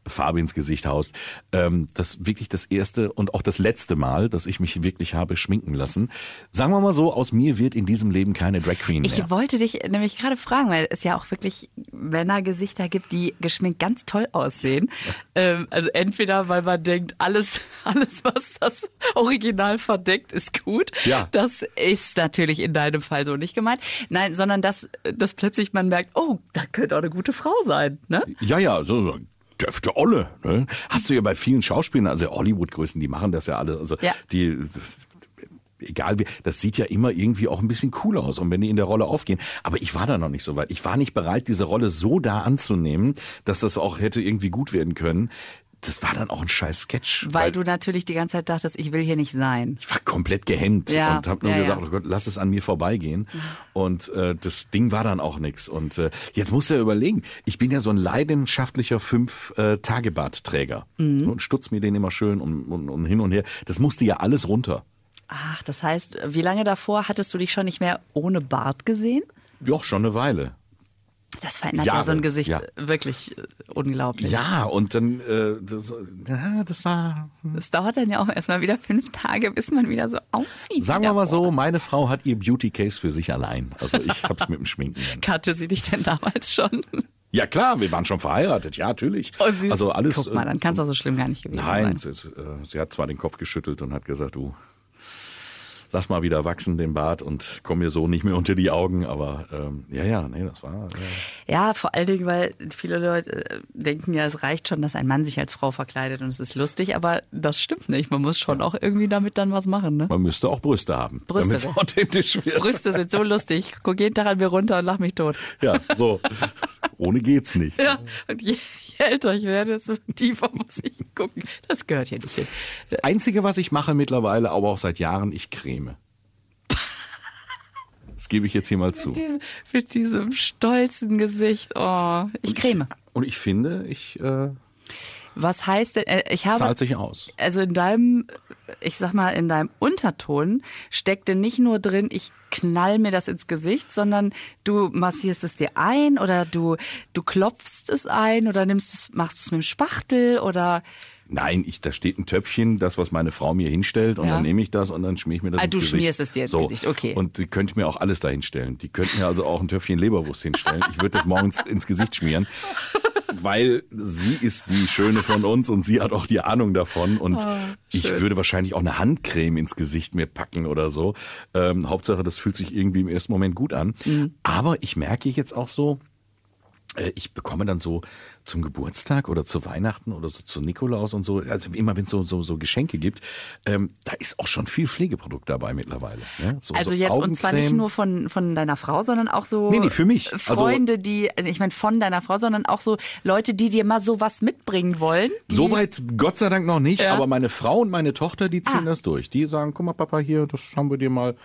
Farbe ins Gesicht haust. Ähm, das wirklich das erste und auch das letzte Mal, dass ich mich wirklich habe schminken lassen. Sagen wir mal so, aus mir wird in diesem Leben keine Drag Queen mehr. Ich wollte dich nämlich gerade fragen, weil es ja auch wirklich Männergesichter gibt, die geschminkt ganz toll aussehen. Ähm, also entweder, weil man denkt, alles, alles, was das Original verdeckt, ist gut. Ja. Das ist natürlich in deinem Fall so nicht gemeint. Nein, sondern dass, dass plötzlich man merkt, oh, da könnte auch eine gute Frau sein. Ne? Ja, ja, so, so dürfte Olle. Ne? Hast du ja bei vielen Schauspielern, also Hollywood-Größen, die machen das ja alle. Also Ja. die egal wie, das sieht ja immer irgendwie auch ein bisschen cool aus und wenn die in der Rolle aufgehen. Aber ich war da noch nicht so weit. Ich war nicht bereit, diese Rolle so da anzunehmen, dass das auch hätte irgendwie gut werden können. Das war dann auch ein scheiß Sketch. Weil, du natürlich die ganze Zeit dachtest, ich will hier nicht sein. ich war komplett gehemmt Ja, und habe nur ja, gedacht, ja. oh Gott, lass es an mir vorbeigehen. Und äh, das Ding war dann auch nix. Und äh, jetzt musst du ja überlegen, ich bin ja so ein leidenschaftlicher Fünf-Tage-Bartträger Mhm. und stutz mir den immer schön und, und, und hin und her. Das musste ja alles runter. Ach, das heißt, wie lange davor hattest du dich schon nicht mehr ohne Bart gesehen? Doch, schon eine Weile. Das verändert ja Jahre, so ein Gesicht ja. wirklich äh, unglaublich. Ja, und dann, äh, das, ja, das war, Es dauert dann ja auch erstmal wieder fünf Tage, bis man wieder so aussieht. sagen wir Ja, mal so, meine Frau hat ihr Beauty Case für sich allein. Also ich hab's mit dem Schminken. Kannte sie dich denn damals schon? Ja klar, wir waren schon verheiratet, ja, natürlich. Oh, also alles. Guck mal, dann kann es äh, auch so schlimm gar nicht gewesen Nein, sein. sie, äh, sie hat zwar den Kopf geschüttelt und hat gesagt, du, lass mal wieder wachsen den Bart und komm mir so nicht mehr unter die Augen, aber ähm, ja, ja, nee, das war. Äh, Ja, vor allen Dingen, weil viele Leute äh, denken ja, es reicht schon, dass ein Mann sich als Frau verkleidet und es ist lustig, aber das stimmt nicht. Man muss schon auch irgendwie damit dann was machen, ne? man müsste auch Brüste haben, Brüste. damit es authentisch wird. Brüste sind so lustig. Guck jeden Tag an mir runter und lach mich tot. Ja, so. Ohne geht's nicht. Ja, und je, je älter ich werde, desto tiefer muss ich gucken. Das gehört hier nicht hin. Das Einzige, was ich mache mittlerweile, aber auch seit Jahren, ich creme. Das gebe ich jetzt hier mal zu. Diese, mit diesem stolzen Gesicht. Oh, ich creme. Und ich finde, ich äh, Was heißt denn, äh, ich habe, zahlt sich aus. also in deinem, ich sag mal, in deinem Unterton steckte nicht nur drin, ich knall mir das ins Gesicht, sondern du massierst es dir ein oder du, du klopfst es ein oder nimmst es, machst es mit dem Spachtel oder, Nein, ich, da steht ein Töpfchen, das, was meine Frau mir hinstellt, und Ja. dann nehme ich das und dann schmier ich mir das Ah, ins du Gesicht. schmierst es dir ins so. Gesicht, okay. Und die könnte mir auch alles da hinstellen. Die könnten mir also auch ein Töpfchen Leberwurst hinstellen. Ich würde das morgens ins Gesicht schmieren, weil sie ist die Schöne von uns und sie hat auch die Ahnung davon. Und Ah, ich würde wahrscheinlich auch eine Handcreme ins Gesicht mir packen oder so. Ähm, Hauptsache, das fühlt sich irgendwie im ersten Moment gut an. Mhm. Aber ich merke jetzt auch so, ich bekomme dann so zum Geburtstag oder zu Weihnachten oder so zu Nikolaus und so, also immer wenn es so, so, so Geschenke gibt, ähm, da ist auch schon viel Pflegeprodukt dabei mittlerweile. Ne? So, also so jetzt, und zwar nicht nur von, von deiner Frau, sondern auch so Nee, nee, für mich. Also- Freunde, die, ich meine von deiner Frau, sondern auch so Leute, die dir mal sowas mitbringen wollen. Soweit Gott sei Dank noch nicht, Ja. aber meine Frau und meine Tochter, die ziehen Ah. das durch. Die sagen, guck mal Papa, hier, das haben wir dir mal,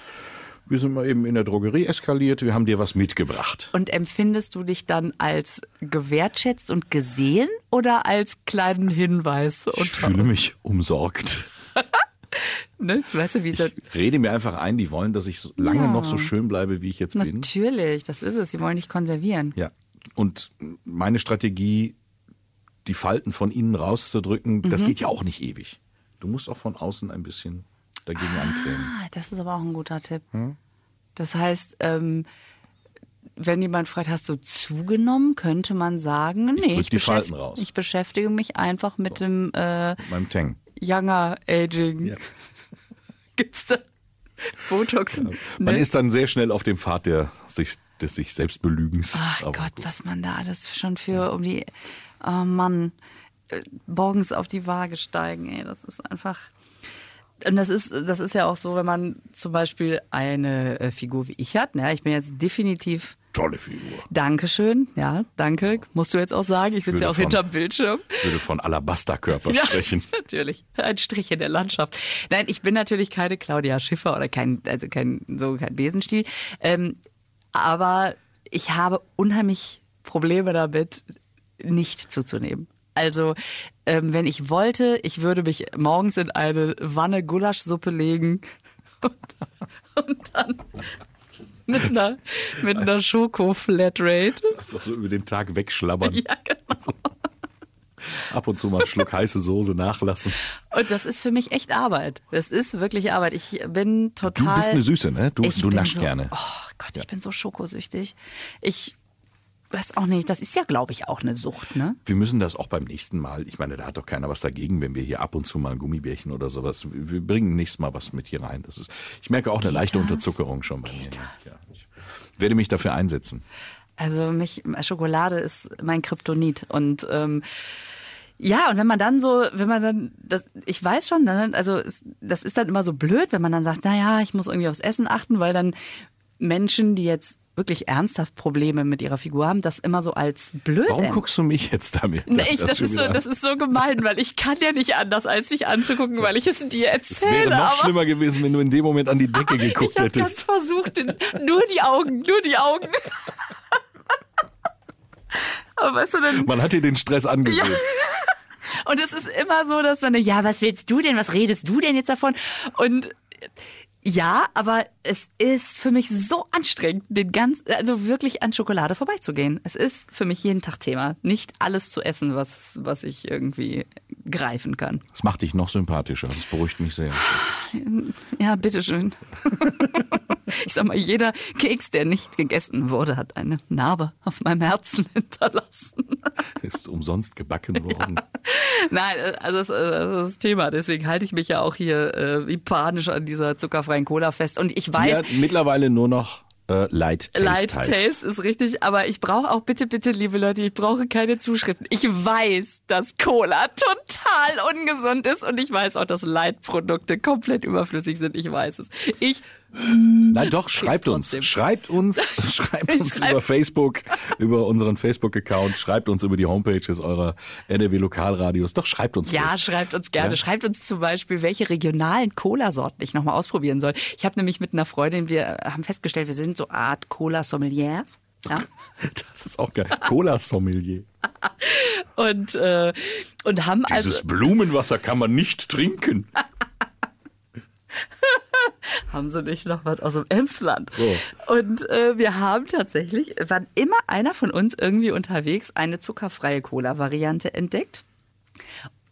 wir sind mal eben in der Drogerie eskaliert, wir haben dir was mitgebracht. Und empfindest du dich dann als gewertschätzt und gesehen oder als kleinen Hinweis? Ich fühle mich umsorgt. ne, weißt du, Ich rede mir einfach ein, die wollen, dass ich so lange Ja. noch so schön bleibe, wie ich jetzt bin. natürlich, das ist es. Sie wollen dich konservieren. Ja. Und meine Strategie, die Falten von innen rauszudrücken, das Mhm. geht ja auch nicht ewig. Du musst auch von außen ein bisschen dagegen ancremen. Ah, das ist aber auch ein guter Tipp. Hm? Das heißt, ähm, wenn jemand fragt, hast du zugenommen, könnte man sagen, nee, drück die beschäft- ich beschäftige mich einfach mit dem äh, Mit meinem Tang. Younger Aging. Ja. Gibt's da Botox? Man Ne? ist dann sehr schnell auf dem Pfad der sich, des sich selbst Belügens. Ach Aber Gott, gut. was man da alles schon für um die, oh Mann, äh, morgens auf die Waage steigen, ey, das ist einfach. Und das ist, das ist ja auch so, wenn man zum Beispiel eine äh, Figur wie ich hat, ne? ich bin jetzt definitiv Tolle Figur. Dankeschön, ja, danke, musst du jetzt auch sagen, ich sitze ja auch hinterm Bildschirm. Ich würde von Alabasterkörper Ja, sprechen. natürlich. Ein Strich in der Landschaft. Nein, ich bin natürlich keine Claudia Schiffer oder kein, also kein, so kein Besenstiel. Ähm, aber ich habe unheimlich Probleme damit, nicht zuzunehmen. Also, ähm, wenn ich wollte, ich würde mich morgens in eine Wanne Gulaschsuppe legen und, und dann mit einer, mit einer Schoko-Flatrate. Einfach so über den Tag wegschlabbern. Ja, genau. Ab und zu mal einen Schluck heiße Soße nachlassen. Und das ist für mich echt Arbeit. Das ist wirklich Arbeit. Ich bin total. Du bist eine Süße, ne? Du, du naschst so, gerne. Oh Gott, ich bin so schokosüchtig. Ich weiß auch nicht, das ist ja, glaube ich, auch eine Sucht, ne? Wir müssen das auch beim nächsten Mal. Ich meine, da hat doch keiner was dagegen, wenn wir hier ab und zu mal ein Gummibärchen oder sowas. Wir wir bringen nächstes Mal was mit hier rein. Das ist, ich merke auch eine leichte das? Unterzuckerung schon bei mir. Ja, ich werde mich dafür einsetzen. Also mich, Schokolade ist mein Kryptonit. Und ähm, Ja, und wenn man dann so, wenn man dann, das, ich weiß schon, dann, also es, das ist dann immer so blöd, wenn man dann sagt, naja, ich muss irgendwie aufs Essen achten, weil dann Menschen, die jetzt wirklich ernsthaft Probleme mit ihrer Figur haben, das immer so als blöd Warum ent- guckst du mich jetzt damit? Nee, ich, das, ist so, das ist so gemein, weil ich kann ja nicht anders, als dich anzugucken, weil ich es dir es erzähle. wäre noch aber schlimmer gewesen, wenn du in dem Moment an die Decke geguckt ich habe ganz hättest. versucht, nur die Augen, nur die Augen. aber weißt du, dann, Man hat dir den Stress angesehen. Und es ist immer so, dass man, ja, was willst du denn? Was redest du denn jetzt davon? Und ja, aber es ist für mich so anstrengend, den ganz, also wirklich an Schokolade vorbeizugehen. Es ist für mich jeden Tag Thema. Nicht alles zu essen, was, was ich irgendwie greifen kann. Das macht dich noch sympathischer. Das beruhigt mich sehr. Ja, bitteschön. Ich sag mal, jeder Keks, der nicht gegessen wurde, hat eine Narbe auf meinem Herzen hinterlassen. Ist umsonst gebacken worden. Nein, äh, also das, äh, das ist das Thema. Deswegen halte ich mich ja auch hier äh, wie panisch an dieser zuckerfreien Cola fest. Und ich weiß, Ja, mittlerweile nur noch äh, Light Taste. Light heißt. Taste ist richtig, aber ich brauche auch bitte, bitte, liebe Leute, ich brauche keine Zuschriften. Ich weiß, dass Cola total ungesund ist und ich weiß auch, dass Light-Produkte komplett überflüssig sind. Ich weiß es. Ich Nein, doch, schreibt uns. Schreibt uns, schreibt uns Schreibt- über Facebook, über unseren Facebook-Account, schreibt uns über die Homepages eurer NRW Lokalradios. Doch, schreibt uns. Ja, ruhig. schreibt uns gerne. Ja. Schreibt uns zum Beispiel, welche regionalen Cola-Sorten ich nochmal ausprobieren soll. Ich habe nämlich mit einer Freundin, wir haben festgestellt, wir sind so Art Cola-Sommeliers. Ja? Das ist auch geil. Cola-Sommelier. Und, äh, und haben also. Dieses Blumenwasser kann man nicht trinken. haben sie nicht noch was aus dem Emsland. So. Und äh, wir haben tatsächlich, wann immer einer von uns irgendwie unterwegs eine zuckerfreie Cola-Variante entdeckt.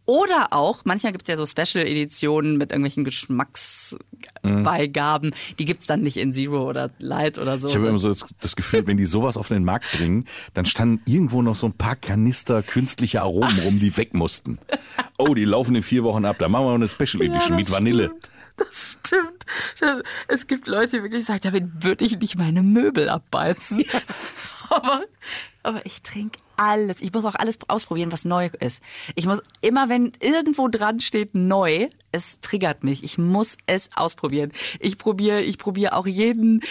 Oder auch, manchmal gibt es ja so Special-Editionen mit irgendwelchen Geschmacksbeigaben. Die gibt es dann nicht in Zero oder Light oder so. Ich habe immer so das, Gefühl, wenn die sowas auf den Markt bringen, dann standen irgendwo noch so ein paar Kanister künstliche Aromen rum, die weg mussten. Oh, die laufen in vier Wochen ab. Da machen wir eine Special Edition Ja, mit Vanille. Stimmt. Das stimmt. Das, es gibt Leute, die wirklich sagen, damit würde ich nicht meine Möbel abbeizen. aber, aber ich trinke alles. Ich muss auch alles ausprobieren, was neu ist. Ich muss immer, wenn irgendwo dran steht neu, es triggert mich. Ich muss es ausprobieren. Ich probiere, ich probiere auch jeden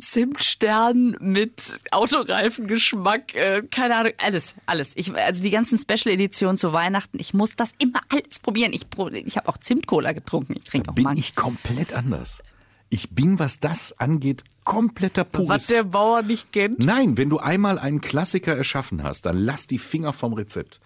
Zimtstern mit Autoreifengeschmack, äh, keine Ahnung, alles, alles. Ich, also die ganzen Special Editionen zu Weihnachten, ich muss das immer alles probieren. Ich, ich habe auch Zimtcola getrunken. Ich trinke auch Bin Mango. ich komplett anders. Ich bin, was das angeht, kompletter Was Purist. der Bauer nicht kennt. Nein, wenn du einmal einen Klassiker erschaffen hast, dann lass die Finger vom Rezept.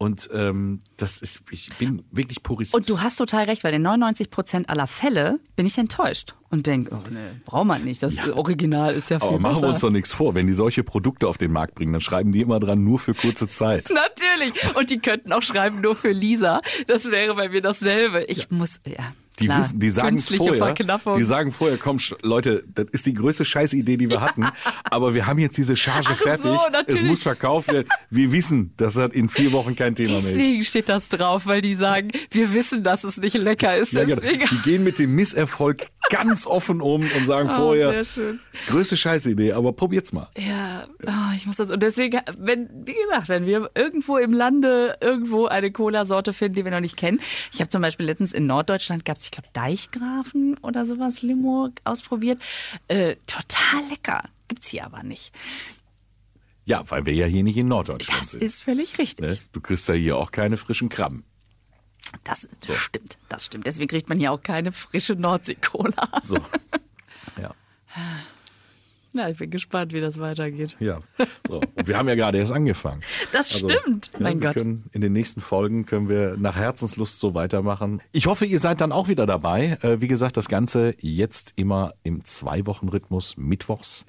Und ähm, das ist, ich bin wirklich Purist. Und du hast total recht, weil in 99 Prozent aller Fälle bin ich enttäuscht und denke, oh nee, braucht man nicht. Das Original ist ja viel aber machen besser. wir uns doch nichts vor. Wenn die solche Produkte auf den Markt bringen, dann schreiben die immer dran, nur für kurze Zeit. Natürlich. Und die könnten auch schreiben, nur für Lisa. Das wäre bei mir dasselbe. Ich muss, ja. Die, klar, wissen, die sagen vorher, die sagen vorher, komm, Leute, das ist die größte Scheißidee, die wir hatten, aber wir haben jetzt diese Charge Ach so, fertig. es natürlich. muss verkauft werden. Wir wissen, dass das in vier Wochen kein Thema mehr ist. Deswegen steht das drauf, weil die sagen, wir wissen, dass es nicht lecker ist. Ja, genau. Deswegen. Die gehen mit dem Misserfolg ganz offen um und sagen Oh, vorher, größte Scheißidee, aber probiert's mal. Ja, oh, ich muss das. Und deswegen, wenn, wie gesagt, wenn wir irgendwo im Lande irgendwo eine Cola-Sorte finden, die wir noch nicht kennen. Ich habe zum Beispiel letztens in Norddeutschland gab es, ich glaube, Deichgrafen oder sowas, Limo ausprobiert. Äh, total lecker. Gibt's hier aber nicht. Ja, weil wir ja hier nicht in Norddeutschland Das sind. ist völlig richtig. ne? Du kriegst ja hier auch keine frischen Krabben. Das ist, stimmt, das stimmt. Deswegen kriegt man hier auch keine frische Nordsee-Cola. So. ja. Ja, ich bin gespannt, wie das weitergeht. Ja, so. Und wir haben ja gerade erst angefangen. Das stimmt, ja, mein Gott. Können, in den nächsten Folgen können wir nach Herzenslust so weitermachen. Ich hoffe, ihr seid dann auch wieder dabei. Äh, wie gesagt, das Ganze jetzt immer im Zwei-Wochen-Rhythmus, mittwochs.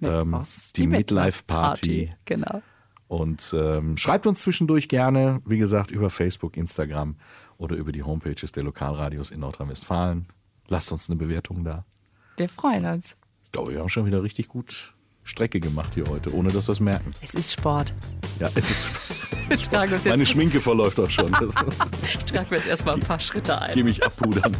Ähm, Mittwochs, die Midlife-Party. Genau. Und ähm, schreibt uns zwischendurch gerne, wie gesagt, über Facebook, Instagram oder über die Homepages der Lokalradios in Nordrhein-Westfalen. Lasst uns eine Bewertung da. Wir freuen uns. Ich glaube, wir haben schon wieder richtig gut Strecke gemacht hier heute, ohne dass wir es merken. Es ist Sport. Ja, es ist. Es ist jetzt meine Schminke verläuft auch schon. Ich trage mir jetzt erstmal ein paar Schritte ein. gebe ich abpudern.